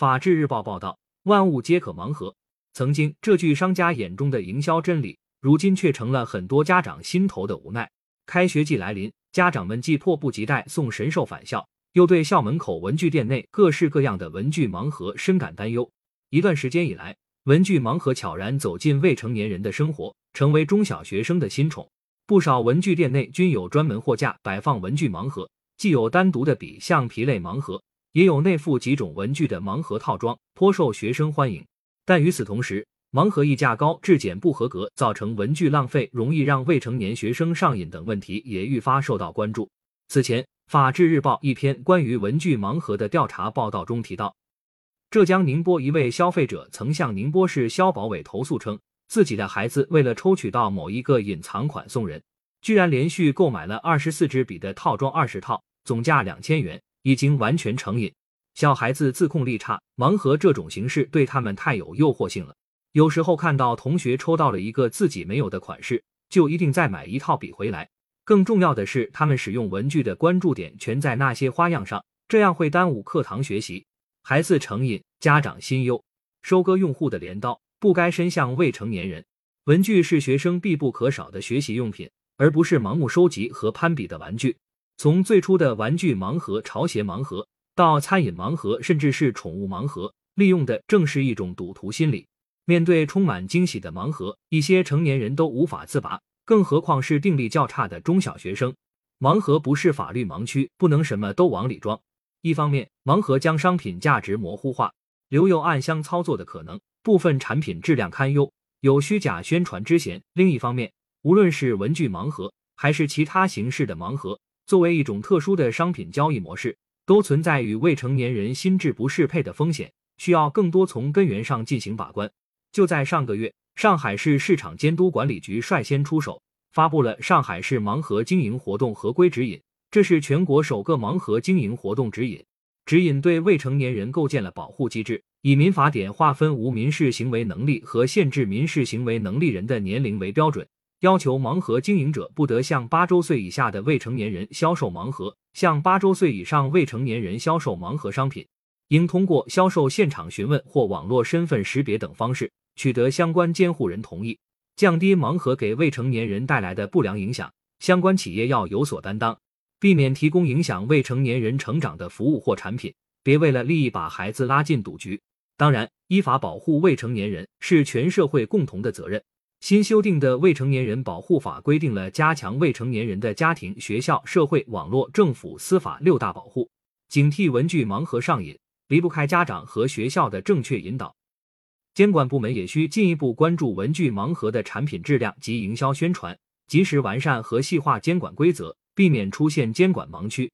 法制日报报道：“万物皆可盲盒。”曾经这句商家眼中的营销真理，如今却成了很多家长心头的无奈。开学季来临，家长们既迫不及待送神兽返校，又对校门口文具店内各式各样的文具盲盒深感担忧。一段时间以来，文具盲盒悄然走进未成年人的生活，成为中小学生的新宠。不少文具店内均有专门货架摆放文具盲盒，既有单独的笔、橡皮类盲盒，也有内附几种文具的盲盒套装，颇受学生欢迎。但与此同时，盲盒溢价高、质检不合格，造成文具浪费，容易让未成年学生上瘾等问题也愈发受到关注。此前，《法制日报》一篇关于文具盲盒的调查报道中提到，浙江宁波一位消费者曾向宁波市消保委投诉称。自己的孩子为了抽取到某一个隐藏款送人，居然连续购买了二十四支笔的套装二十套，总价两千元，已经完全成瘾。小孩子自控力差，盲盒这种形式对他们太有诱惑性了。有时候看到同学抽到了一个自己没有的款式，就一定再买一套笔回来。更重要的是，他们使用文具的关注点全在那些花样上，这样会耽误课堂学习。孩子成瘾，家长心忧，收割用户的镰刀。不该伸向未成年人。文具是学生必不可少的学习用品，而不是盲目收集和攀比的玩具。从最初的玩具盲盒、潮鞋盲盒，到餐饮盲盒，甚至是宠物盲盒，利用的正是一种赌徒心理。面对充满惊喜的盲盒，一些成年人都无法自拔，更何况是定力较差的中小学生。盲盒不是法律盲区，不能什么都往里装。一方面，盲盒将商品价值模糊化，留有暗箱操作的可能。部分产品质量堪忧，有虚假宣传之嫌。另一方面，无论是文具盲盒还是其他形式的盲盒，作为一种特殊的商品交易模式，都存在与未成年人心智不适配的风险，需要更多从根源上进行把关。就在上个月，上海市市场监督管理局率先出手，发布了《上海市盲盒经营活动合规指引》，这是全国首个盲盒经营活动指引。指引对未成年人构建了保护机制。以民法典划分无民事行为能力和限制民事行为能力人的年龄为标准，要求盲盒经营者不得向八周岁以下的未成年人销售盲盒，向八周岁以上未成年人销售盲盒商品，应通过销售现场询问或网络身份识别等方式取得相关监护人同意，降低盲盒给未成年人带来的不良影响。相关企业要有所担当，避免提供影响未成年人成长的服务或产品，别为了利益把孩子拉进赌局。当然，依法保护未成年人是全社会共同的责任。新修订的《未成年人保护法》规定了加强未成年人的家庭、学校、社会、网络、政府、司法六大保护。警惕文具盲盒上瘾，离不开家长和学校的正确引导。监管部门也需进一步关注文具盲盒的产品质量及营销宣传，及时完善和细化监管规则，避免出现监管盲区。